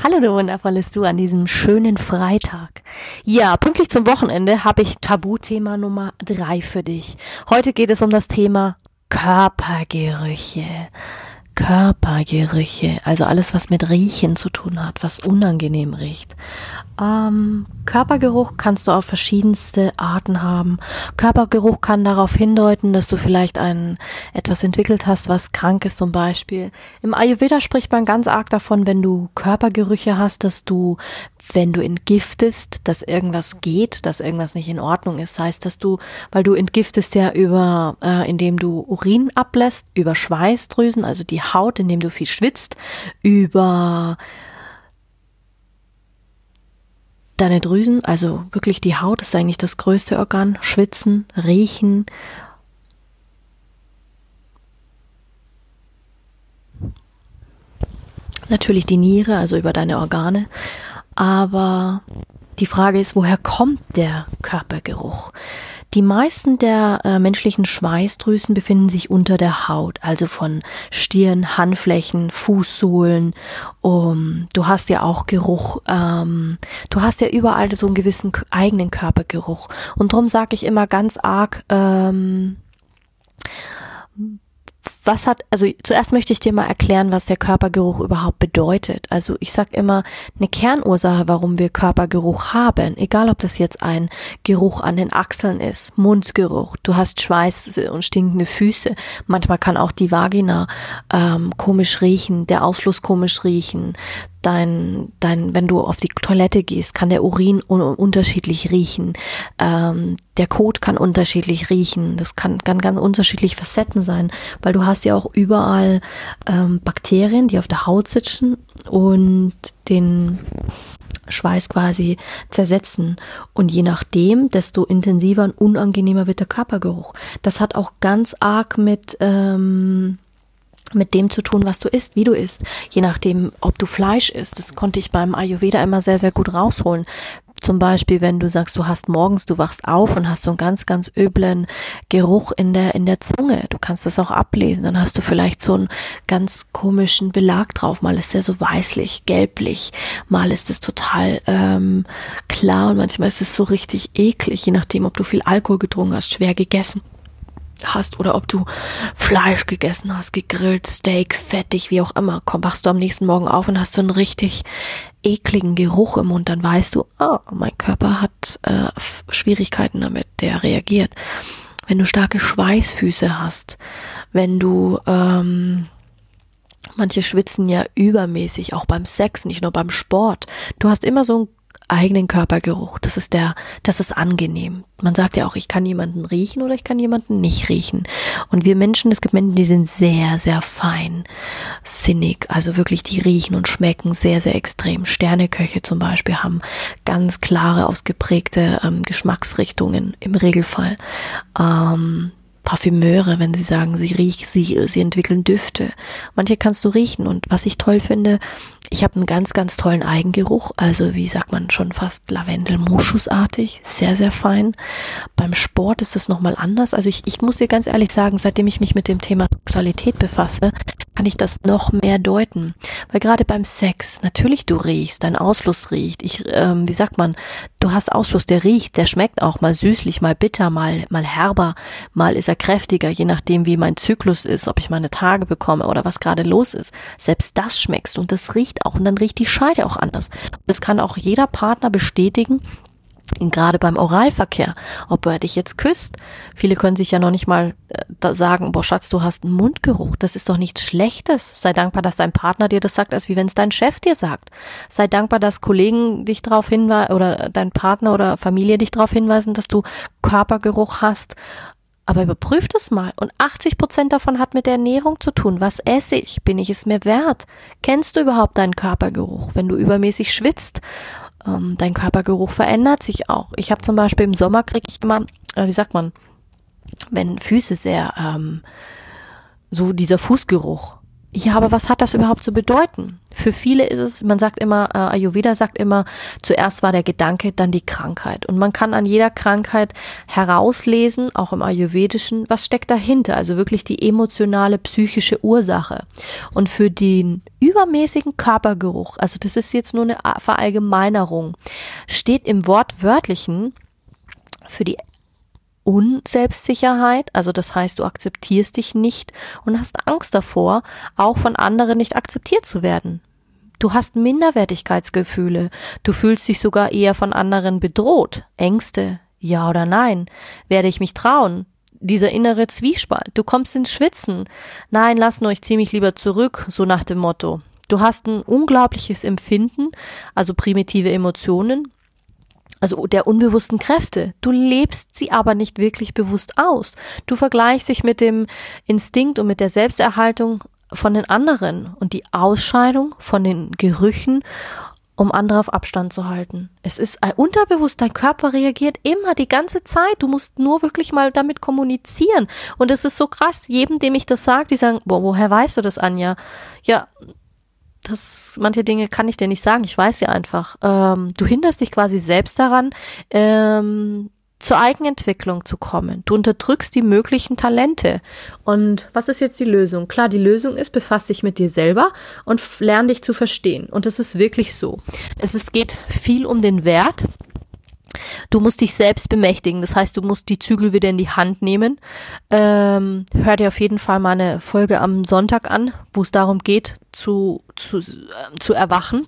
Hallo du wundervolles Du an diesem schönen Freitag. Ja, pünktlich zum Wochenende habe ich Tabuthema Nummer drei für dich. Heute geht es um das Thema Körpergerüche. Körpergerüche, also alles, was mit Riechen zu tun hat, was unangenehm riecht. Ähm, Körpergeruch kannst du auf verschiedenste Arten haben. Körpergeruch kann darauf hindeuten, dass du vielleicht ein etwas entwickelt hast, was krank ist zum Beispiel. Im Ayurveda spricht man ganz arg davon, wenn du Körpergerüche hast, dass du wenn du entgiftest, dass irgendwas geht, dass irgendwas nicht in Ordnung ist, heißt, dass du, weil du entgiftest ja über, äh, indem du Urin ablässt, über Schweißdrüsen, also die Haut, indem du viel schwitzt, über deine Drüsen, also wirklich die Haut ist eigentlich das größte Organ, schwitzen, riechen. Natürlich die Niere, also über deine Organe aber die Frage ist, woher kommt der Körpergeruch? Die meisten der äh, menschlichen Schweißdrüsen befinden sich unter der Haut, also von Stirn, Handflächen, Fußsohlen. Um, du hast ja auch Geruch, ähm, du hast ja überall so einen gewissen eigenen Körpergeruch. Und darum sage ich immer ganz arg, ähm, was hat, also zuerst möchte ich dir mal erklären, was der Körpergeruch überhaupt bedeutet. Also ich sag immer, eine Kernursache, warum wir Körpergeruch haben, egal ob das jetzt ein Geruch an den Achseln ist, Mundgeruch, du hast Schweiß und stinkende Füße, manchmal kann auch die Vagina ähm, komisch riechen, der Ausfluss komisch riechen, dein, dein, wenn du auf die Toilette gehst, kann der Urin un unterschiedlich riechen. Ähm, der Kot kann unterschiedlich riechen. Das kann, kann ganz unterschiedlich Facetten sein, weil du hast ja auch überall ähm, Bakterien, die auf der Haut sitzen und den Schweiß quasi zersetzen. Und je nachdem, desto intensiver und unangenehmer wird der Körpergeruch. Das hat auch ganz arg mit ähm, mit dem zu tun, was du isst, wie du isst, je nachdem, ob du Fleisch isst. Das konnte ich beim Ayurveda immer sehr, sehr gut rausholen. Zum Beispiel, wenn du sagst, du hast morgens, du wachst auf und hast so einen ganz, ganz üblen Geruch in der, in der Zunge. Du kannst das auch ablesen. Dann hast du vielleicht so einen ganz komischen Belag drauf. Mal ist der so weißlich, gelblich. Mal ist es total ähm, klar und manchmal ist es so richtig eklig, je nachdem, ob du viel Alkohol getrunken hast, schwer gegessen hast oder ob du Fleisch gegessen hast, gegrillt, Steak, fettig, wie auch immer, komm, wachst du am nächsten Morgen auf und hast so einen richtig ekligen Geruch im Mund, dann weißt du, oh, mein Körper hat äh, Schwierigkeiten damit, der reagiert. Wenn du starke Schweißfüße hast, wenn du ähm, Manche schwitzen ja übermäßig, auch beim Sex, nicht nur beim Sport. Du hast immer so ein eigenen Körpergeruch. Das ist der, das ist angenehm. Man sagt ja auch, ich kann jemanden riechen oder ich kann jemanden nicht riechen. Und wir Menschen, es gibt Menschen, die sind sehr, sehr fein, sinnig, also wirklich, die riechen und schmecken sehr, sehr extrem. Sterneköche zum Beispiel haben ganz klare, ausgeprägte ähm, Geschmacksrichtungen im Regelfall. Ähm, Parfümeure, wenn sie sagen, sie riechen, sie, sie entwickeln Düfte. Manche kannst du riechen. Und was ich toll finde, ich habe einen ganz, ganz tollen Eigengeruch, also wie sagt man schon fast Lavendel-Moschusartig, sehr, sehr fein. Beim Sport ist es nochmal anders. Also ich, ich muss dir ganz ehrlich sagen, seitdem ich mich mit dem Thema Sexualität befasse, kann ich das noch mehr deuten. Weil gerade beim Sex, natürlich du riechst, dein Ausfluss riecht. Ich, ähm, wie sagt man, du hast Ausfluss, der riecht, der schmeckt auch mal süßlich, mal bitter, mal, mal herber, mal ist er kräftiger, je nachdem wie mein Zyklus ist, ob ich meine Tage bekomme oder was gerade los ist. Selbst das schmeckst und das riecht auch und dann riecht die Scheide auch anders. Das kann auch jeder Partner bestätigen, gerade beim Oralverkehr, ob er dich jetzt küsst. Viele können sich ja noch nicht mal äh, sagen, boah Schatz, du hast einen Mundgeruch. Das ist doch nichts Schlechtes. Sei dankbar, dass dein Partner dir das sagt, als wie wenn es dein Chef dir sagt. Sei dankbar, dass Kollegen dich darauf hinweisen oder dein Partner oder Familie dich darauf hinweisen, dass du Körpergeruch hast, aber überprüft es mal. Und 80 Prozent davon hat mit der Ernährung zu tun. Was esse ich? Bin ich es mir wert? Kennst du überhaupt deinen Körpergeruch? Wenn du übermäßig schwitzt, Ähm, dein Körpergeruch verändert sich auch. Ich habe zum Beispiel im Sommer kriege ich immer, äh, wie sagt man, wenn Füße sehr ähm, so dieser Fußgeruch ja, aber was hat das überhaupt zu bedeuten? Für viele ist es, man sagt immer, äh, Ayurveda sagt immer, zuerst war der Gedanke, dann die Krankheit. Und man kann an jeder Krankheit herauslesen, auch im Ayurvedischen, was steckt dahinter, also wirklich die emotionale, psychische Ursache. Und für den übermäßigen Körpergeruch, also das ist jetzt nur eine Verallgemeinerung, steht im Wortwörtlichen für die Unselbstsicherheit, also das heißt, du akzeptierst dich nicht und hast Angst davor, auch von anderen nicht akzeptiert zu werden. Du hast Minderwertigkeitsgefühle, du fühlst dich sogar eher von anderen bedroht, Ängste, ja oder nein, werde ich mich trauen? Dieser innere Zwiespalt, du kommst ins Schwitzen, nein, lass nur, ich zieh mich lieber zurück, so nach dem Motto. Du hast ein unglaubliches Empfinden, also primitive Emotionen, also der unbewussten Kräfte. Du lebst sie aber nicht wirklich bewusst aus. Du vergleichst dich mit dem Instinkt und mit der Selbsterhaltung von den anderen und die Ausscheidung von den Gerüchen, um andere auf Abstand zu halten. Es ist unterbewusst, dein Körper reagiert immer die ganze Zeit. Du musst nur wirklich mal damit kommunizieren. Und es ist so krass, jedem, dem ich das sage, die sagen, boah, woher weißt du das, Anja? Ja, das, manche Dinge kann ich dir nicht sagen, ich weiß sie einfach. Ähm, du hinderst dich quasi selbst daran, ähm, zur Eigenentwicklung zu kommen. Du unterdrückst die möglichen Talente. Und was ist jetzt die Lösung? Klar, die Lösung ist, befass dich mit dir selber und lern dich zu verstehen. Und das ist wirklich so. Es ist, geht viel um den Wert Du musst dich selbst bemächtigen. Das heißt, du musst die Zügel wieder in die Hand nehmen. Ähm, hör dir auf jeden Fall mal eine Folge am Sonntag an, wo es darum geht, zu, zu, äh, zu erwachen.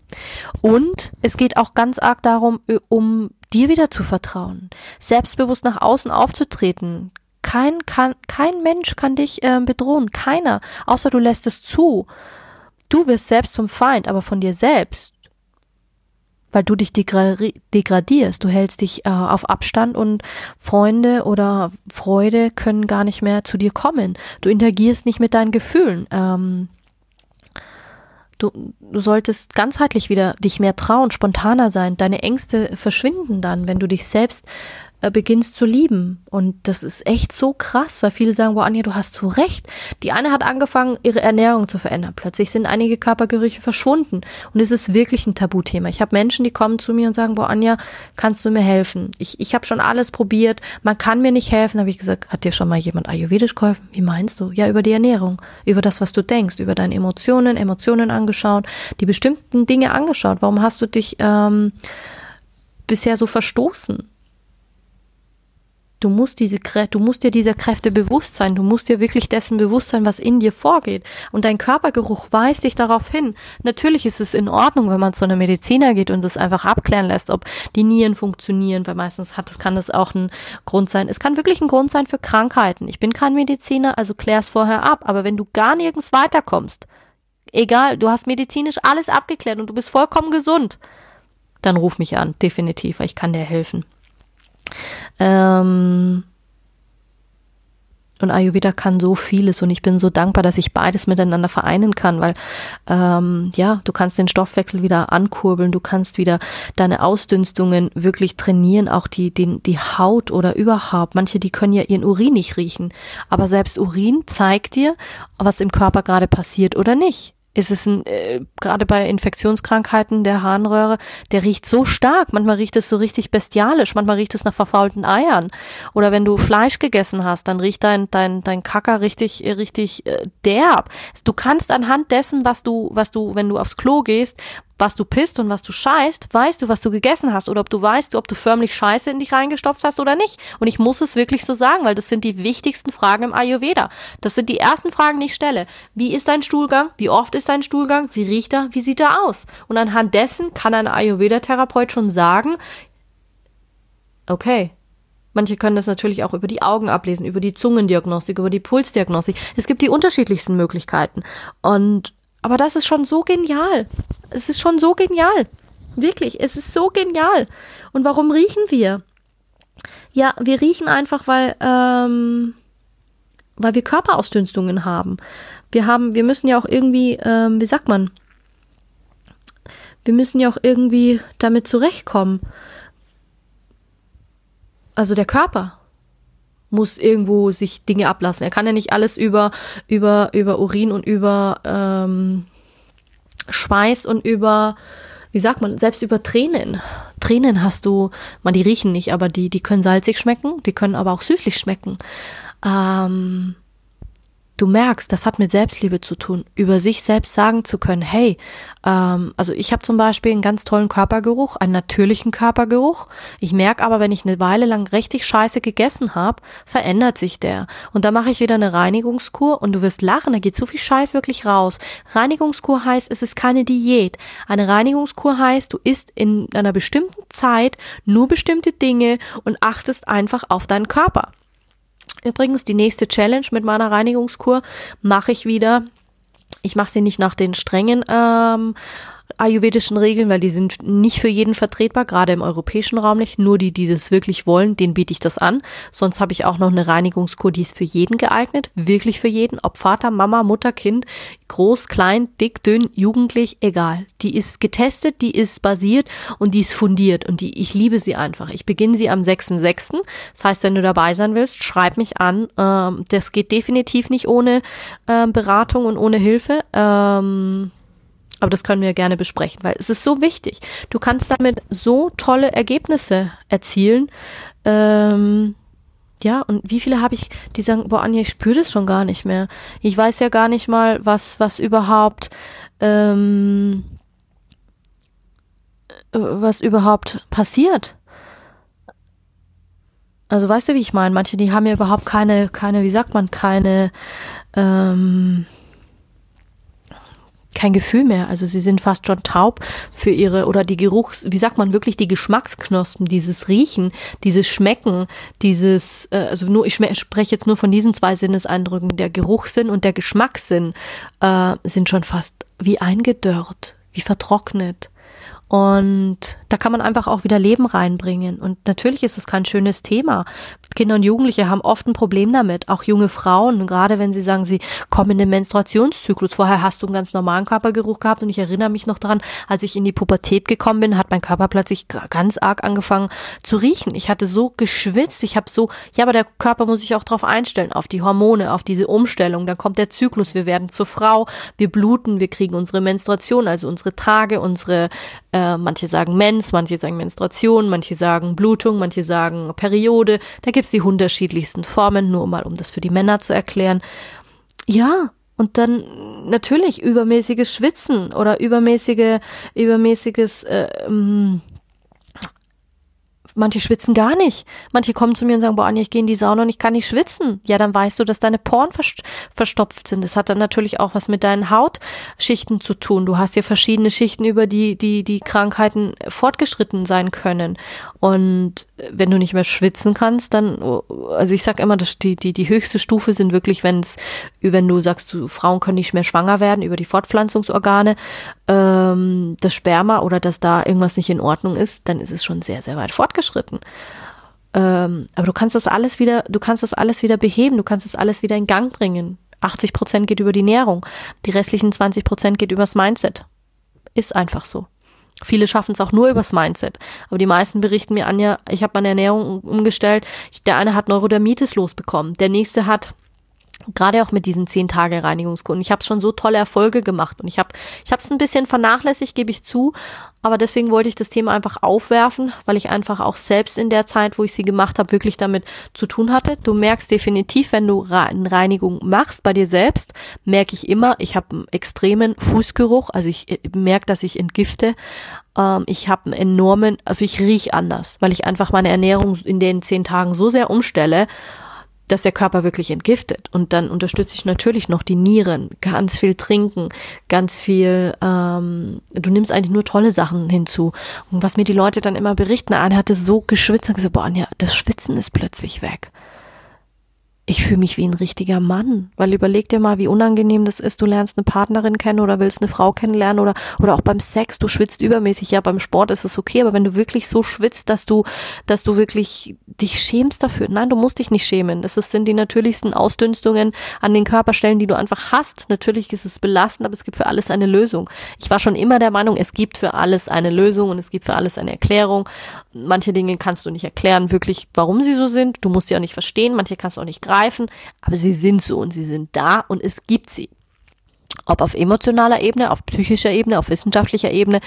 Und es geht auch ganz arg darum, um dir wieder zu vertrauen, selbstbewusst nach außen aufzutreten. Kein, kann, kein Mensch kann dich äh, bedrohen. Keiner. Außer du lässt es zu. Du wirst selbst zum Feind, aber von dir selbst weil du dich degradierst, du hältst dich äh, auf Abstand und Freunde oder Freude können gar nicht mehr zu dir kommen. Du interagierst nicht mit deinen Gefühlen. Ähm, du, du solltest ganzheitlich wieder dich mehr trauen, spontaner sein. Deine Ängste verschwinden dann, wenn du dich selbst beginnst zu lieben. Und das ist echt so krass, weil viele sagen, boah, Anja, du hast so recht. Die eine hat angefangen, ihre Ernährung zu verändern. Plötzlich sind einige Körpergerüche verschwunden. Und es ist wirklich ein Tabuthema. Ich habe Menschen, die kommen zu mir und sagen, boah, Anja, kannst du mir helfen? Ich, ich habe schon alles probiert, man kann mir nicht helfen. habe ich gesagt, hat dir schon mal jemand Ayurvedisch geholfen? Wie meinst du? Ja, über die Ernährung, über das, was du denkst, über deine Emotionen, Emotionen angeschaut, die bestimmten Dinge angeschaut. Warum hast du dich ähm, bisher so verstoßen? Du musst diese du musst dir dieser Kräfte bewusst sein. Du musst dir wirklich dessen bewusst sein, was in dir vorgeht. Und dein Körpergeruch weist dich darauf hin. Natürlich ist es in Ordnung, wenn man zu einer Mediziner geht und es einfach abklären lässt, ob die Nieren funktionieren, weil meistens hat es, kann das auch ein Grund sein. Es kann wirklich ein Grund sein für Krankheiten. Ich bin kein Mediziner, also klär es vorher ab. Aber wenn du gar nirgends weiterkommst, egal, du hast medizinisch alles abgeklärt und du bist vollkommen gesund, dann ruf mich an, definitiv, weil ich kann dir helfen. Ähm, und Ayurveda kann so vieles und ich bin so dankbar, dass ich beides miteinander vereinen kann, weil ähm, ja, du kannst den Stoffwechsel wieder ankurbeln, du kannst wieder deine Ausdünstungen wirklich trainieren, auch die, den, die Haut oder überhaupt. Manche, die können ja ihren Urin nicht riechen, aber selbst Urin zeigt dir, was im Körper gerade passiert oder nicht ist es ein, äh, gerade bei Infektionskrankheiten der Harnröhre, der riecht so stark. Manchmal riecht es so richtig bestialisch, manchmal riecht es nach verfaulten Eiern. Oder wenn du Fleisch gegessen hast, dann riecht dein dein dein Kacker richtig richtig äh, derb. Du kannst anhand dessen, was du was du, wenn du aufs Klo gehst, was du pisst und was du scheißt, weißt du, was du gegessen hast oder ob du weißt, ob du förmlich Scheiße in dich reingestopft hast oder nicht. Und ich muss es wirklich so sagen, weil das sind die wichtigsten Fragen im Ayurveda. Das sind die ersten Fragen, die ich stelle. Wie ist dein Stuhlgang? Wie oft ist dein Stuhlgang? Wie riecht er? Wie sieht er aus? Und anhand dessen kann ein Ayurveda-Therapeut schon sagen, okay, Manche können das natürlich auch über die Augen ablesen, über die Zungendiagnostik, über die Pulsdiagnostik. Es gibt die unterschiedlichsten Möglichkeiten. Und aber das ist schon so genial. Es ist schon so genial. Wirklich, es ist so genial. Und warum riechen wir? Ja, wir riechen einfach, weil, ähm, weil wir Körperausdünstungen haben. Wir haben, wir müssen ja auch irgendwie, ähm, wie sagt man? wir müssen ja auch irgendwie damit zurechtkommen. Also der Körper muss irgendwo sich Dinge ablassen. Er kann ja nicht alles über über über Urin und über ähm, Schweiß und über wie sagt man, selbst über Tränen. Tränen hast du, man, die riechen nicht, aber die, die können salzig schmecken, die können aber auch süßlich schmecken. Ähm, du merkst, das hat mit Selbstliebe zu tun, über sich selbst sagen zu können, hey, ähm, also ich habe zum Beispiel einen ganz tollen Körpergeruch, einen natürlichen Körpergeruch. Ich merke aber, wenn ich eine Weile lang richtig scheiße gegessen habe, verändert sich der. Und da mache ich wieder eine Reinigungskur und du wirst lachen, da geht so viel Scheiß wirklich raus. Reinigungskur heißt, es ist keine Diät. Eine Reinigungskur heißt, du isst in einer bestimmten Zeit nur bestimmte Dinge und achtest einfach auf deinen Körper. Übrigens, die nächste Challenge mit meiner Reinigungskur mache ich wieder. Ich mache sie nicht nach den strengen ähm, ayurvedischen Regeln, weil die sind nicht für jeden vertretbar, gerade im europäischen Raum nicht. Nur die, die das wirklich wollen, denen biete ich das an. Sonst habe ich auch noch eine Reinigungskur, die ist für jeden geeignet, wirklich für jeden, ob Vater, Mama, Mutter, Kind, groß, klein, dick, dünn, jugendlich, egal. Die ist getestet, die ist basiert und die ist fundiert und die, ich liebe sie einfach. Ich beginne sie am 6.6. Das heißt, wenn du dabei sein willst, schreib mich an. Ähm, das geht definitiv nicht ohne ähm, Beratung und ohne Hilfe. Ähm, aber das können wir gerne besprechen, weil es ist so wichtig. Du kannst damit so tolle Ergebnisse erzielen. Ähm, ja, und wie viele habe ich, die sagen, boah, Anja, ich spüre das schon gar nicht mehr. Ich weiß ja gar nicht mal, was, was überhaupt, ähm, was überhaupt passiert. Also weißt du, wie ich meine? Manche, die haben ja überhaupt keine, keine, wie sagt man, keine, ähm, kein Gefühl mehr. Also sie sind fast schon taub für ihre oder die Geruchs, wie sagt man wirklich die Geschmacksknospen, dieses Riechen, dieses Schmecken, dieses, äh, also nur ich spreche jetzt nur von diesen zwei Sinneseindrücken, der Geruchssinn und der Geschmackssinn äh, sind schon fast wie eingedörrt, wie vertrocknet. Und da kann man einfach auch wieder Leben reinbringen. Und natürlich ist es kein schönes Thema. Kinder und Jugendliche haben oft ein Problem damit. Auch junge Frauen, gerade wenn sie sagen, sie kommen in den Menstruationszyklus. Vorher hast du einen ganz normalen Körpergeruch gehabt. Und ich erinnere mich noch daran, als ich in die Pubertät gekommen bin, hat mein Körper plötzlich ganz arg angefangen zu riechen. Ich hatte so geschwitzt. Ich habe so, ja, aber der Körper muss sich auch darauf einstellen, auf die Hormone, auf diese Umstellung. Dann kommt der Zyklus. Wir werden zur Frau. Wir bluten. Wir kriegen unsere Menstruation, also unsere Trage, unsere äh, manche sagen Mens, manche sagen Menstruation, manche sagen Blutung, manche sagen Periode. Da gibt's die unterschiedlichsten Formen, nur mal um das für die Männer zu erklären. Ja, und dann natürlich übermäßiges Schwitzen oder übermäßige, übermäßiges äh, ähm, Manche schwitzen gar nicht. Manche kommen zu mir und sagen, boah, Anja, ich gehe in die Sauna und ich kann nicht schwitzen. Ja, dann weißt du, dass deine Poren verstopft sind. Das hat dann natürlich auch was mit deinen Hautschichten zu tun. Du hast ja verschiedene Schichten, über die die, die Krankheiten fortgeschritten sein können. Und wenn du nicht mehr schwitzen kannst, dann, also ich sag immer, dass die, die, die höchste Stufe sind wirklich, wenn es, wenn du sagst, du, Frauen können nicht mehr schwanger werden über die Fortpflanzungsorgane, ähm, das Sperma oder dass da irgendwas nicht in Ordnung ist, dann ist es schon sehr, sehr weit fortgeschritten. Ähm, aber du kannst das alles wieder, du kannst das alles wieder beheben, du kannst das alles wieder in Gang bringen. 80 Prozent geht über die Nährung, die restlichen 20 Prozent geht übers Mindset. Ist einfach so. Viele schaffen es auch nur übers Mindset. Aber die meisten berichten mir, Anja, ich habe meine Ernährung umgestellt. Der eine hat Neurodermitis losbekommen. Der nächste hat gerade auch mit diesen zehn Tage Reinigungskunden. Ich habe schon so tolle Erfolge gemacht und ich habe ich habe es ein bisschen vernachlässigt, gebe ich zu, aber deswegen wollte ich das Thema einfach aufwerfen, weil ich einfach auch selbst in der Zeit, wo ich sie gemacht habe, wirklich damit zu tun hatte. Du merkst definitiv, wenn du eine Reinigung machst bei dir selbst, merke ich immer, ich habe einen extremen Fußgeruch, also ich äh, merke, dass ich entgifte. Ähm, ich habe einen enormen, also ich riech anders, weil ich einfach meine Ernährung in den zehn Tagen so sehr umstelle dass der Körper wirklich entgiftet. Und dann unterstütze ich natürlich noch die Nieren, ganz viel trinken, ganz viel, ähm, du nimmst eigentlich nur tolle Sachen hinzu. Und was mir die Leute dann immer berichten, einer hatte so geschwitzt und gesagt, boah, Anja, das Schwitzen ist plötzlich weg. Ich fühle mich wie ein richtiger Mann. Weil überleg dir mal, wie unangenehm das ist. Du lernst eine Partnerin kennen oder willst eine Frau kennenlernen oder, oder auch beim Sex, du schwitzt übermäßig. Ja, beim Sport ist es okay, aber wenn du wirklich so schwitzt, dass du, dass du wirklich dich schämst dafür. Nein, du musst dich nicht schämen. Das sind die natürlichsten Ausdünstungen an den Körperstellen, die du einfach hast. Natürlich ist es belastend, aber es gibt für alles eine Lösung. Ich war schon immer der Meinung, es gibt für alles eine Lösung und es gibt für alles eine Erklärung. Manche Dinge kannst du nicht erklären, wirklich, warum sie so sind. Du musst sie auch nicht verstehen. Manche kannst du auch nicht greifen, aber sie sind so und sie sind da und es gibt sie. Ob auf emotionaler Ebene, auf psychischer Ebene, auf wissenschaftlicher Ebene,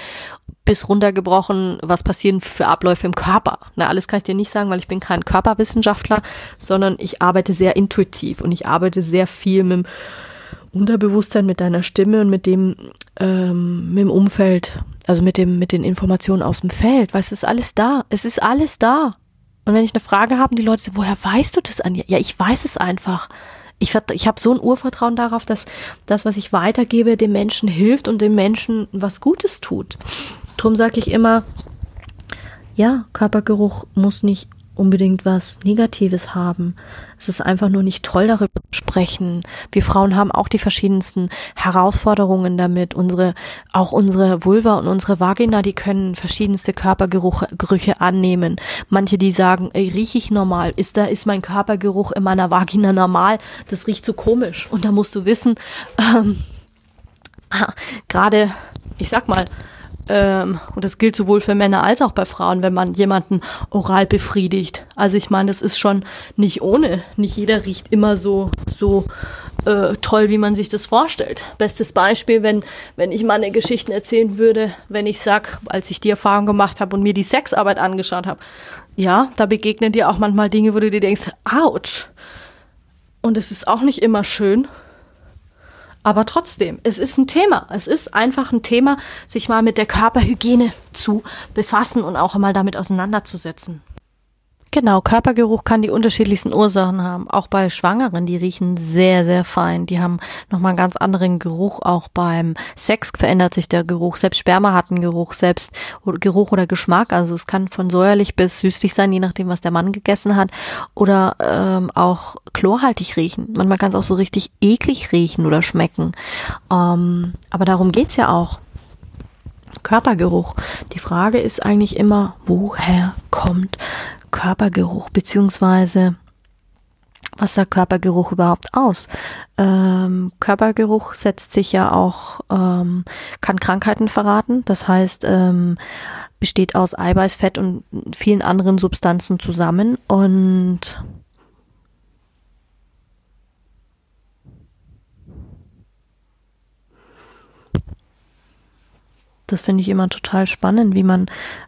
bis runtergebrochen, was passieren für Abläufe im Körper. Na, alles kann ich dir nicht sagen, weil ich bin kein Körperwissenschaftler, sondern ich arbeite sehr intuitiv und ich arbeite sehr viel mit dem Unterbewusstsein, mit deiner Stimme und mit dem, ähm, mit dem Umfeld, also mit dem, mit den Informationen aus dem Feld. Weißt du, es ist alles da. Es ist alles da. Und wenn ich eine Frage habe, die Leute sagen, woher weißt du das, Anja? Ja, ich weiß es einfach. Ich, ich habe so ein Urvertrauen darauf, dass das, was ich weitergebe, dem Menschen hilft und dem Menschen was Gutes tut. Drum sage ich immer, ja, Körpergeruch muss nicht unbedingt was Negatives haben. Es ist einfach nur nicht toll, darüber zu sprechen. Wir Frauen haben auch die verschiedensten Herausforderungen damit. Unsere, auch unsere Vulva und unsere Vagina, die können verschiedenste Körpergerüche annehmen. Manche, die sagen, ey, rieche ich normal? Ist da, ist mein Körpergeruch in meiner Vagina normal? Das riecht so komisch. Und da musst du wissen, ähm, gerade, ich sag mal, ähm, und das gilt sowohl für Männer als auch bei Frauen, wenn man jemanden oral befriedigt. Also ich meine, das ist schon nicht ohne. Nicht jeder riecht immer so so äh, toll, wie man sich das vorstellt. Bestes Beispiel, wenn wenn ich meine Geschichten erzählen würde, wenn ich sag, als ich die Erfahrung gemacht habe und mir die Sexarbeit angeschaut habe, ja, da begegnen dir auch manchmal Dinge, wo du dir denkst, ouch. Und es ist auch nicht immer schön. Aber trotzdem, es ist ein Thema. Es ist einfach ein Thema, sich mal mit der Körperhygiene zu befassen und auch mal damit auseinanderzusetzen. Genau, Körpergeruch kann die unterschiedlichsten Ursachen haben. Auch bei Schwangeren, die riechen sehr, sehr fein. Die haben nochmal einen ganz anderen Geruch. Auch beim Sex verändert sich der Geruch. Selbst Sperma hat einen Geruch, selbst Geruch oder Geschmack. Also es kann von säuerlich bis süßlich sein, je nachdem, was der Mann gegessen hat. Oder ähm, auch chlorhaltig riechen. Manchmal kann es auch so richtig eklig riechen oder schmecken. Ähm, aber darum geht's ja auch. Körpergeruch. Die Frage ist eigentlich immer, woher kommt Körpergeruch, beziehungsweise was sagt Körpergeruch überhaupt aus? Ähm, Körpergeruch setzt sich ja auch, ähm, kann Krankheiten verraten. Das heißt, ähm, besteht aus Eiweiß, Fett und vielen anderen Substanzen zusammen und Das finde ich immer total spannend, wie man,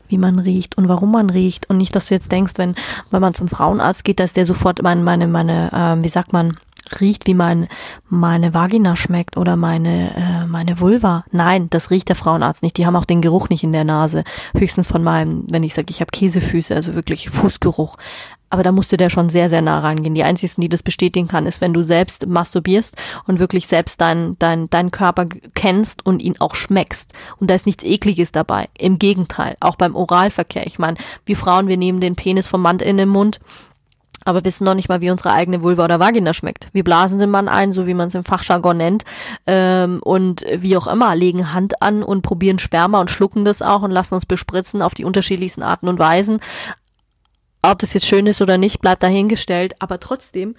wie man riecht und warum man riecht. Und nicht, dass du jetzt denkst, wenn, wenn man zum Frauenarzt geht, dass der sofort meine, meine, meine, äh, wie sagt man, riecht, wie mein, meine Vagina schmeckt oder meine, äh, meine Vulva. Nein, das riecht der Frauenarzt nicht. Die haben auch den Geruch nicht in der Nase. Höchstens von meinem, wenn ich sage, ich habe Käsefüße, also wirklich Fußgeruch. Aber da musste der schon sehr, sehr nah rangehen. Die einzigsten, die das bestätigen kann, ist, wenn du selbst masturbierst und wirklich selbst deinen dein, dein Körper kennst und ihn auch schmeckst. Und da ist nichts Ekliges dabei. Im Gegenteil, auch beim Oralverkehr. Ich meine, wir Frauen, wir nehmen den Penis vom Mann in den Mund aber wissen noch nicht mal, wie unsere eigene Vulva oder Vagina schmeckt. Wir blasen den Mann ein, so wie man es im Fachjargon nennt, ähm, und wie auch immer, legen Hand an und probieren Sperma und schlucken das auch und lassen uns bespritzen auf die unterschiedlichsten Arten und Weisen. Ob das jetzt schön ist oder nicht, bleibt dahingestellt. Aber trotzdem,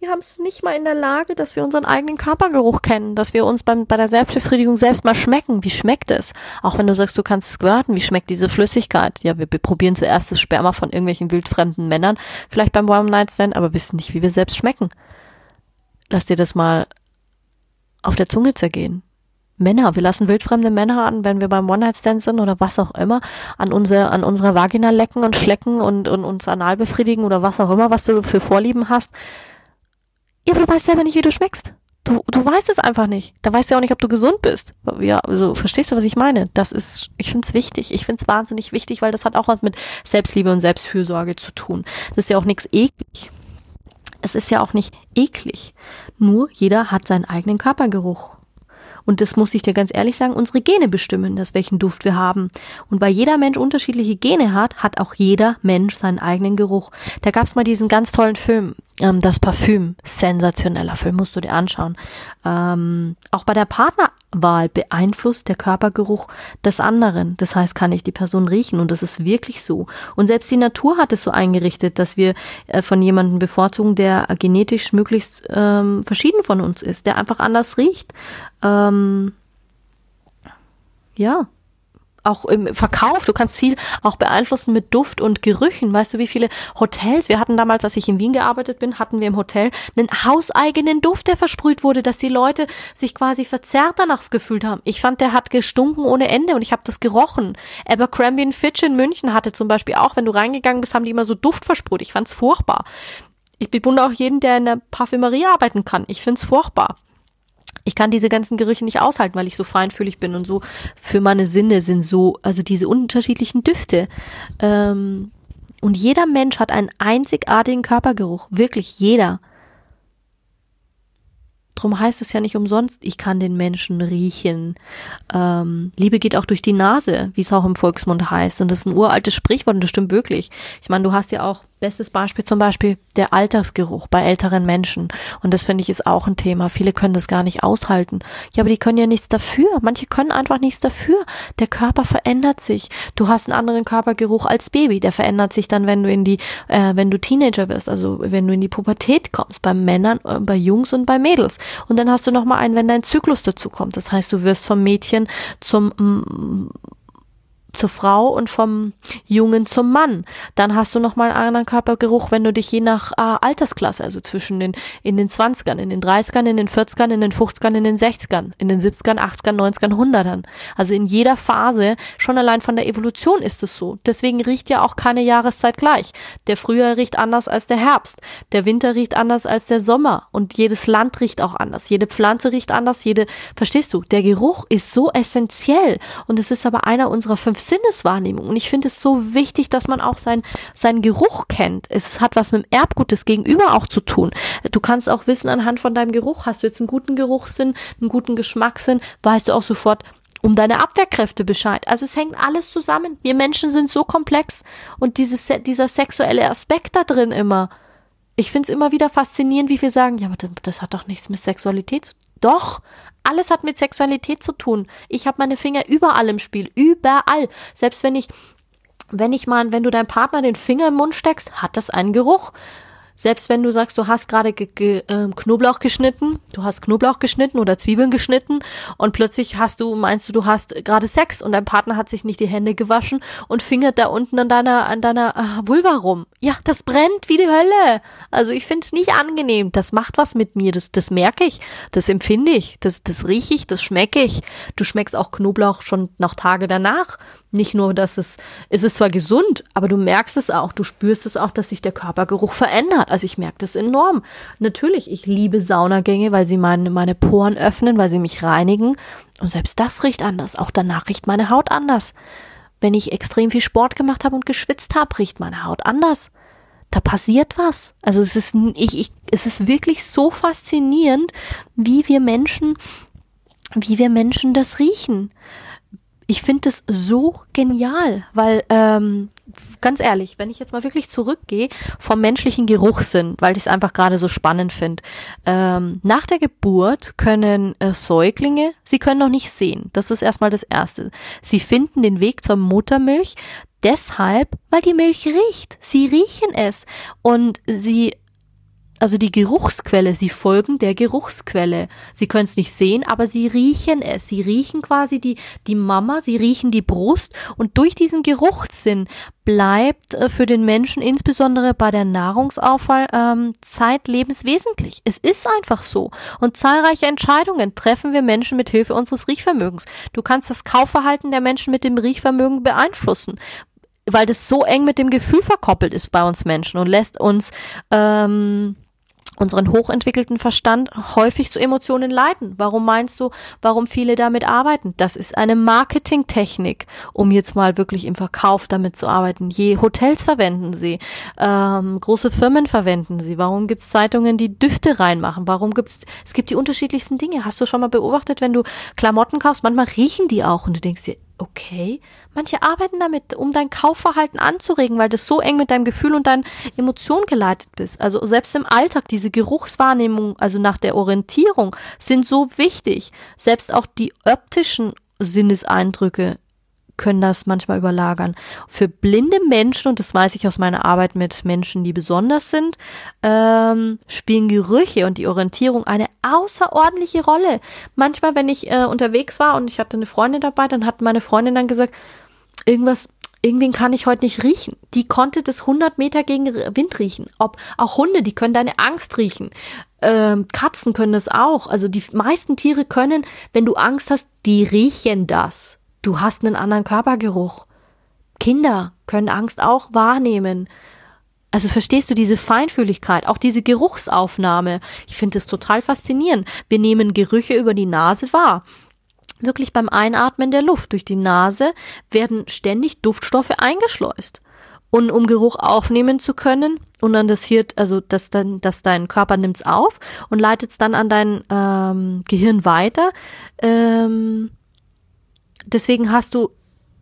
wir haben es nicht mal in der Lage, dass wir unseren eigenen Körpergeruch kennen, dass wir uns beim, bei der Selbstbefriedigung selbst mal schmecken. Wie schmeckt es? Auch wenn du sagst, du kannst squirten, wie schmeckt diese Flüssigkeit? Ja, wir, wir probieren zuerst das Sperma von irgendwelchen wildfremden Männern, vielleicht beim One-Night-Stand, aber wissen nicht, wie wir selbst schmecken. Lass dir das mal auf der Zunge zergehen. Männer. Wir lassen wildfremde Männer an, wenn wir beim One-Night-Stand sind oder was auch immer, an, unsere, an unserer Vagina lecken und schlecken und, und uns anal befriedigen oder was auch immer, was du für Vorlieben hast. Ja, aber du weißt selber nicht, wie du schmeckst. Du, du weißt es einfach nicht. Da weißt du auch nicht, ob du gesund bist. Ja, also verstehst du, was ich meine? Das ist, ich finde es wichtig. Ich finde es wahnsinnig wichtig, weil das hat auch was mit Selbstliebe und Selbstfürsorge zu tun. Das ist ja auch nichts eklig. Es ist ja auch nicht eklig. Nur jeder hat seinen eigenen Körpergeruch. Und das muss ich dir ganz ehrlich sagen, unsere Gene bestimmen das, welchen Duft wir haben. Und weil jeder Mensch unterschiedliche Gene hat, hat auch jeder Mensch seinen eigenen Geruch. Da gab's mal diesen ganz tollen Film, ähm, Das Parfüm. Sensationeller Film, musst du dir anschauen. Ähm, auch bei der Partnerwahl beeinflusst der Körpergeruch des anderen. Das heißt, kann ich die Person riechen und das ist wirklich so. Und selbst die Natur hat es so eingerichtet, dass wir äh, von jemandem bevorzugen, der genetisch möglichst ähm, verschieden von uns ist, der einfach anders riecht. Ähm, ja, auch im Verkauf, du kannst viel auch beeinflussen mit Duft und Gerüchen. Weißt du, wie viele Hotels, wir hatten damals, als ich in Wien gearbeitet bin, hatten wir im Hotel einen hauseigenen Duft, der versprüht wurde, dass die Leute sich quasi verzerrt danach gefühlt haben. Ich fand, der hat gestunken ohne Ende und ich habe das gerochen. Abercrombie Fitch in München hatte zum Beispiel auch, wenn du reingegangen bist, haben die immer so Duft versprüht. Ich fand's furchtbar. Ich bewundere auch jeden, der in der Parfümerie arbeiten kann. Ich find's furchtbar ich kann diese ganzen Gerüche nicht aushalten, weil ich so feinfühlig bin und so für meine Sinne sind so, also diese unterschiedlichen Düfte. Ähm, und jeder Mensch hat einen einzigartigen Körpergeruch, wirklich jeder. Drum heißt es ja nicht umsonst, ich kann den Menschen riechen. Ähm, Liebe geht auch durch die Nase, wie es auch im Volksmund heißt. Und das ist ein uraltes Sprichwort und das stimmt wirklich. Ich meine, du hast ja auch Bestes Beispiel zum Beispiel der Alltagsgeruch bei älteren Menschen. Und das finde ich ist auch ein Thema. Viele können das gar nicht aushalten. Ja, aber die können ja nichts dafür. Manche können einfach nichts dafür. Der Körper verändert sich. Du hast einen anderen Körpergeruch als Baby. Der verändert sich dann, wenn du in die, äh, wenn du Teenager wirst, also wenn du in die Pubertät kommst, bei Männern, äh, bei Jungs und bei Mädels. Und dann hast du noch mal einen, wenn dein Zyklus dazu kommt. Das heißt, du wirst vom Mädchen zum mm, zur Frau und vom Jungen zum Mann. Dann hast du noch mal einen anderen Körpergeruch, wenn du dich je nach äh, Altersklasse, also zwischen den in den 20ern, in den 30ern, in den 40ern, in den 50ern, in den 60ern, in den 70ern, 80ern, 90ern, 100ern. Also in jeder Phase, schon allein von der Evolution ist es so. Deswegen riecht ja auch keine Jahreszeit gleich. Der Frühjahr riecht anders als der Herbst. Der Winter riecht anders als der Sommer. Und jedes Land riecht auch anders. Jede Pflanze riecht anders. Jede, verstehst du? Der Geruch ist so essentiell. Und es ist aber einer unserer fünf Sinneswahrnehmung. Und ich finde es so wichtig, dass man auch sein, seinen Geruch kennt. Es hat was mit dem Erbgut des Gegenüber auch zu tun. Du kannst auch wissen, anhand von deinem Geruch, hast du jetzt einen guten Geruchssinn, einen guten Geschmackssinn, weißt du auch sofort, um deine Abwehrkräfte Bescheid. Also es hängt alles zusammen. Wir Menschen sind so komplex und dieses, dieser sexuelle Aspekt da drin immer. Ich finde es immer wieder faszinierend, wie wir sagen, ja, aber das hat doch nichts mit Sexualität zu tun. Doch, alles hat mit Sexualität zu tun. Ich habe meine Finger überall im Spiel, überall. Selbst wenn ich, wenn ich mal, wenn du deinem Partner den Finger im Mund steckst, hat das einen Geruch. Selbst wenn du sagst, du hast gerade äh, Knoblauch geschnitten, du hast Knoblauch geschnitten oder Zwiebeln geschnitten und plötzlich hast du, meinst du, du hast gerade Sex und dein Partner hat sich nicht die Hände gewaschen und fingert da unten an deiner, an deiner äh, Vulva rum. Ja, das brennt wie die Hölle. Also ich find's nicht angenehm. Das macht was mit mir. Das, das merke ich. Das empfinde ich. Das, das rieche ich. Das schmecke ich. Du schmeckst auch Knoblauch schon noch Tage danach. Nicht nur, dass es, es ist zwar gesund, aber du merkst es auch, du spürst es auch, dass sich der Körpergeruch verändert. Also ich merke das enorm. Natürlich, ich liebe Saunagänge, weil sie meine, meine Poren öffnen, weil sie mich reinigen. Und selbst das riecht anders. Auch danach riecht meine Haut anders. Wenn ich extrem viel Sport gemacht habe und geschwitzt habe, riecht meine Haut anders. Da passiert was. Also es ist, ich, ich, es ist wirklich so faszinierend, wie wir Menschen, wie wir Menschen das riechen ich finde es so genial, weil ähm, ganz ehrlich, wenn ich jetzt mal wirklich zurückgehe vom menschlichen Geruchssinn, weil ich es einfach gerade so spannend finde. Ähm, nach der Geburt können äh, Säuglinge, sie können noch nicht sehen. Das ist erstmal das Erste. Sie finden den Weg zur Muttermilch deshalb, weil die Milch riecht. Sie riechen es und sie also die Geruchsquelle, sie folgen der Geruchsquelle. Sie können es nicht sehen, aber sie riechen es. Sie riechen quasi die, die Mama, sie riechen die Brust und durch diesen Geruchssinn bleibt äh, für den Menschen insbesondere bei der Nahrungsaufwahl ähm, Zeit lebenswesentlich. Es ist einfach so. Und zahlreiche Entscheidungen treffen wir Menschen mit Hilfe unseres Riechvermögens. Du kannst das Kaufverhalten der Menschen mit dem Riechvermögen beeinflussen weil das so eng mit dem Gefühl verkoppelt ist bei uns Menschen und lässt uns ähm, unseren hochentwickelten Verstand häufig zu Emotionen leiten. Warum meinst du, warum viele damit arbeiten? Das ist eine Marketingtechnik, um jetzt mal wirklich im Verkauf damit zu arbeiten. Je Hotels verwenden sie, ähm, große Firmen verwenden sie. Warum gibt's Zeitungen, die Düfte reinmachen? Warum gibt's, es gibt die unterschiedlichsten Dinge. Hast du schon mal beobachtet, wenn du Klamotten kaufst, manchmal riechen die auch und du denkst dir, okay, manche arbeiten damit, um dein Kaufverhalten anzuregen, weil das so eng mit deinem Gefühl und deinen Emotionen geleitet bist. Also selbst im Alltag, diese Geruchswahrnehmung, also nach der Orientierung, sind so wichtig. Selbst auch die optischen Sinneseindrücke können das manchmal überlagern. Für blinde Menschen, und das weiß ich aus meiner Arbeit mit Menschen, die besonders sind, ähm, spielen Gerüche und die Orientierung eine außerordentliche Rolle. Manchmal, wenn ich äh, unterwegs war und ich hatte eine Freundin dabei, dann hat meine Freundin dann gesagt, irgendwas, irgendwen kann ich heute nicht riechen. Die konnte das 100 Meter gegen Wind riechen. Ob auch Hunde, die können deine Angst riechen. Ähm, Katzen können das auch. Also die meisten Tiere können, wenn du Angst hast, die riechen das. Du hast einen anderen Körpergeruch. Kinder können Angst auch wahrnehmen. Also verstehst du diese Feinfühligkeit, auch diese Geruchsaufnahme? Ich finde es total faszinierend. Wir nehmen Gerüche über die Nase wahr. Wirklich beim Einatmen der Luft durch die Nase werden ständig Duftstoffe eingeschleust. Und um Geruch aufnehmen zu können, und dann das Hirn, also das dann, dass dein Körper nimmt's auf und leitet es dann an dein ähm, Gehirn weiter, ähm, Deswegen hast du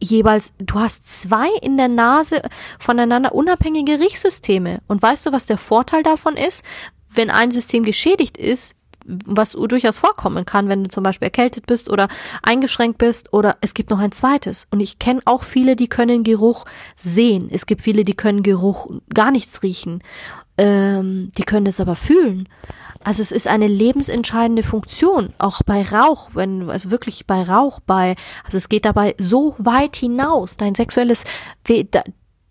jeweils, du hast zwei in der Nase voneinander unabhängige Riechsysteme. Und weißt du, was der Vorteil davon ist? Wenn ein System geschädigt ist, was durchaus vorkommen kann, wenn du zum Beispiel erkältet bist oder eingeschränkt bist oder es gibt noch ein zweites. Und ich kenne auch viele, die können Geruch sehen. Es gibt viele, die können Geruch gar nichts riechen. Ähm, die können es aber fühlen. Also es ist eine lebensentscheidende Funktion, auch bei Rauch, wenn, also wirklich bei Rauch, bei, also es geht dabei so weit hinaus, dein sexuelles,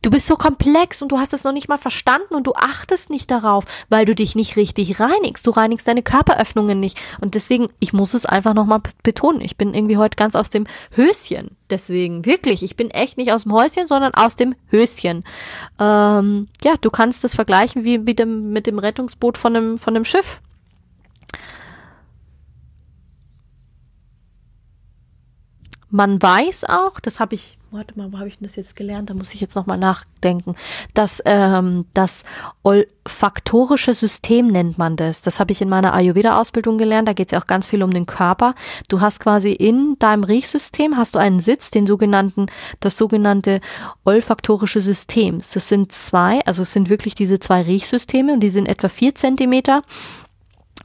du bist so komplex und du hast es noch nicht mal verstanden und du achtest nicht darauf, weil du dich nicht richtig reinigst. Du reinigst deine Körperöffnungen nicht. Und deswegen, ich muss es einfach nochmal betonen. Ich bin irgendwie heute ganz aus dem Höschen. Deswegen, wirklich, ich bin echt nicht aus dem Häuschen, sondern aus dem Höschen. Ähm, ja, du kannst das vergleichen wie mit dem, mit dem Rettungsboot von einem, von einem Schiff. Man weiß auch, das habe ich, warte mal, wo habe ich denn das jetzt gelernt? Da muss ich jetzt nochmal nachdenken. dass ähm, das olfaktorische System nennt man das. Das habe ich in meiner Ayurveda-Ausbildung gelernt. Da geht es ja auch ganz viel um den Körper. Du hast quasi in deinem Riechsystem hast du einen Sitz, den sogenannten, das sogenannte olfaktorische System. Das sind zwei, also es sind wirklich diese zwei Riechsysteme und die sind etwa vier Zentimeter.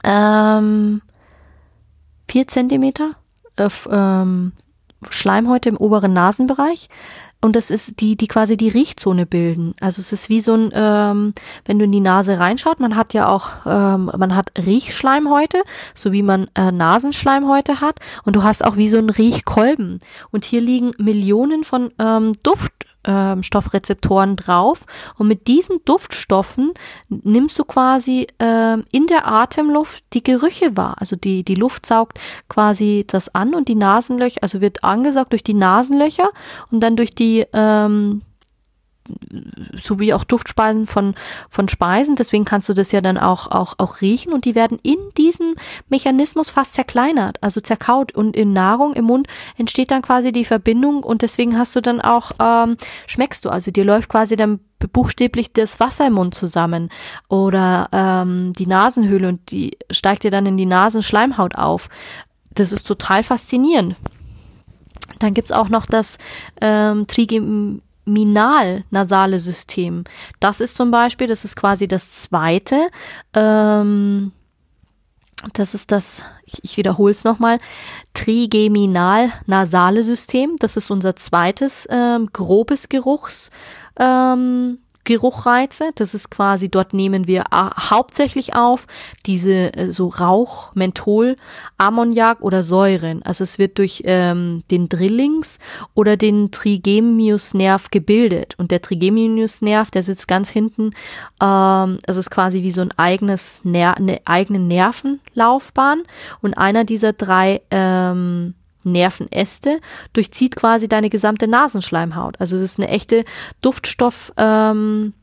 Ähm, vier Zentimeter. Äh, ähm, Schleimhäute im oberen Nasenbereich. Und das ist die, die quasi die Riechzone bilden. Also es ist wie so ein, ähm, wenn du in die Nase reinschaut, man hat ja auch, ähm, man hat Riechschleimhäute, so wie man äh, Nasenschleimhäute hat. Und du hast auch wie so ein Riechkolben. Und hier liegen Millionen von ähm, Duft ähm, Stoffrezeptoren drauf und mit diesen Duftstoffen nimmst du quasi ähm, in der Atemluft die Gerüche wahr. Also die, die Luft saugt quasi das an und die Nasenlöcher, also wird angesaugt durch die Nasenlöcher und dann durch die ähm, sowie auch Duftspeisen von, von Speisen. Deswegen kannst du das ja dann auch, auch, auch riechen und die werden in diesem Mechanismus fast zerkleinert, also zerkaut und in Nahrung im Mund entsteht dann quasi die Verbindung und deswegen hast du dann auch, ähm, schmeckst du, also dir läuft quasi dann buchstäblich das Wasser im Mund zusammen oder ähm, die Nasenhöhle und die steigt dir dann in die Nasenschleimhaut auf. Das ist total faszinierend. Dann gibt's auch noch das ähm, Trigem Minal-nasale System. Das ist zum Beispiel, das ist quasi das zweite, ähm, das ist das, ich, ich wiederhole es nochmal, Trigeminal-nasale System. Das ist unser zweites ähm, grobes Geruchs, ähm, Geruchreize. Das ist quasi, dort nehmen wir äh, hauptsächlich auf diese äh, so Rauch, Menthol, Ammoniak oder Säuren. Also es wird durch ähm, den Drillings oder den Trigemiusnerv gebildet. Und der Trigemiusnerv, der sitzt ganz hinten, ähm, also ist quasi wie so ein eigenes, Ner eine eigene Nervenlaufbahn. Und einer dieser drei ähm, Nervenäste durchzieht quasi deine gesamte Nasenschleimhaut. Also es ist eine echte Duftstoff. Ähm,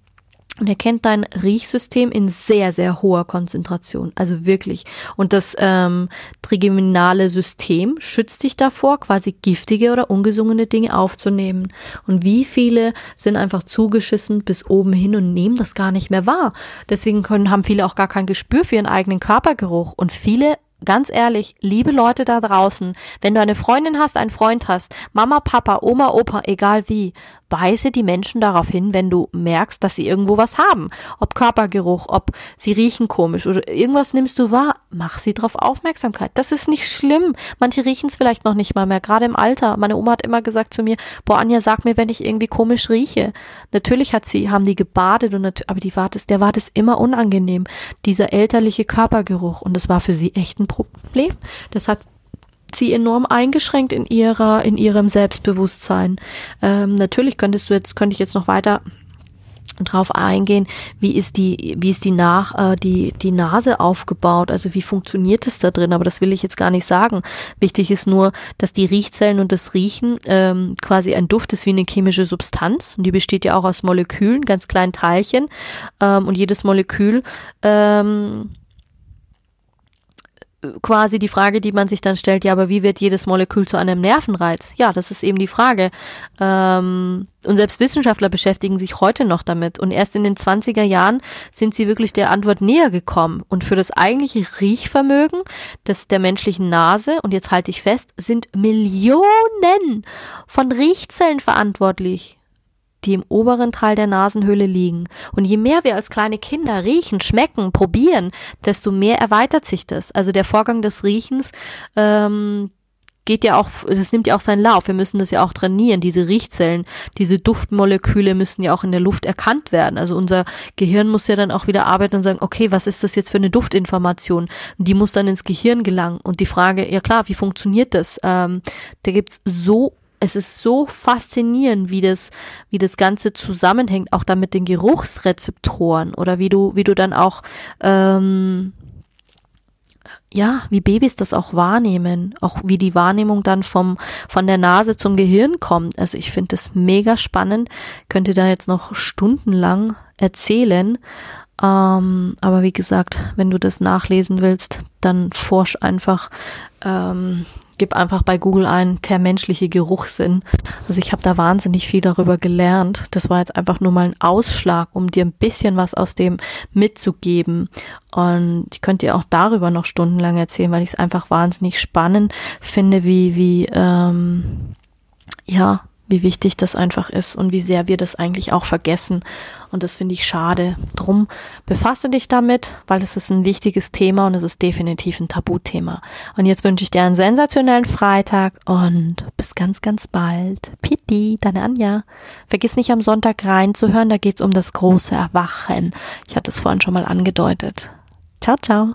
und er kennt dein Riechsystem in sehr, sehr hoher Konzentration. Also wirklich. Und das ähm, trigeminale System schützt dich davor, quasi giftige oder ungesungene Dinge aufzunehmen. Und wie viele sind einfach zugeschissen bis oben hin und nehmen das gar nicht mehr wahr. Deswegen können, haben viele auch gar kein Gespür für ihren eigenen Körpergeruch. Und viele ganz ehrlich, liebe Leute da draußen, wenn du eine Freundin hast, einen Freund hast, Mama, Papa, Oma, Opa, egal wie, weise die Menschen darauf hin, wenn du merkst, dass sie irgendwo was haben. Ob Körpergeruch, ob sie riechen komisch oder irgendwas nimmst du wahr, mach sie darauf Aufmerksamkeit. Das ist nicht schlimm. Manche riechen es vielleicht noch nicht mal mehr, gerade im Alter. Meine Oma hat immer gesagt zu mir, boah, Anja, sag mir, wenn ich irgendwie komisch rieche. Natürlich hat sie, haben die gebadet und aber die war das, der war das immer unangenehm. Dieser elterliche Körpergeruch und das war für sie echt ein Problem. Das hat sie enorm eingeschränkt in ihrer, in ihrem Selbstbewusstsein. Ähm, natürlich könntest du jetzt, könnte ich jetzt noch weiter drauf eingehen, wie ist die, wie ist die nach, äh, die, die Nase aufgebaut, also wie funktioniert es da drin, aber das will ich jetzt gar nicht sagen. Wichtig ist nur, dass die Riechzellen und das Riechen ähm, quasi ein Duft ist wie eine chemische Substanz und die besteht ja auch aus Molekülen, ganz kleinen Teilchen ähm, und jedes Molekül ähm, quasi die Frage, die man sich dann stellt, ja, aber wie wird jedes Molekül zu einem Nervenreiz? Ja, das ist eben die Frage. Ähm, und selbst Wissenschaftler beschäftigen sich heute noch damit. Und erst in den 20er Jahren sind sie wirklich der Antwort näher gekommen. Und für das eigentliche Riechvermögen des, der menschlichen Nase, und jetzt halte ich fest, sind Millionen von Riechzellen verantwortlich die im oberen Teil der Nasenhöhle liegen. Und je mehr wir als kleine Kinder riechen, schmecken, probieren, desto mehr erweitert sich das. Also der Vorgang des Riechens ähm, geht ja auch, es nimmt ja auch seinen Lauf. Wir müssen das ja auch trainieren. Diese Riechzellen, diese Duftmoleküle müssen ja auch in der Luft erkannt werden. Also unser Gehirn muss ja dann auch wieder arbeiten und sagen, okay, was ist das jetzt für eine Duftinformation? Und die muss dann ins Gehirn gelangen. Und die Frage, ja klar, wie funktioniert das? Ähm, da gibt's so es ist so faszinierend, wie das, wie das Ganze zusammenhängt, auch da mit den Geruchsrezeptoren oder wie du, wie du dann auch, ähm, ja, wie Babys das auch wahrnehmen, auch wie die Wahrnehmung dann vom, von der Nase zum Gehirn kommt. Also ich finde das mega spannend, könnte da jetzt noch stundenlang erzählen. Ähm, aber wie gesagt, wenn du das nachlesen willst, dann forsch einfach ähm, gib einfach bei Google ein, der menschliche Geruchssinn. Also ich habe da wahnsinnig viel darüber gelernt. Das war jetzt einfach nur mal ein Ausschlag, um dir ein bisschen was aus dem mitzugeben. Und ich könnte dir auch darüber noch stundenlang erzählen, weil ich es einfach wahnsinnig spannend finde, wie, wie, ähm, ja, wie wichtig das einfach ist und wie sehr wir das eigentlich auch vergessen. Und das finde ich schade. Drum befasse dich damit, weil es ist ein wichtiges Thema und es ist definitiv ein Tabuthema. Und jetzt wünsche ich dir einen sensationellen Freitag und bis ganz, ganz bald. Pitti, deine Anja. Vergiss nicht am Sonntag reinzuhören, da geht's um das große Erwachen. Ich hatte es vorhin schon mal angedeutet. Ciao, ciao.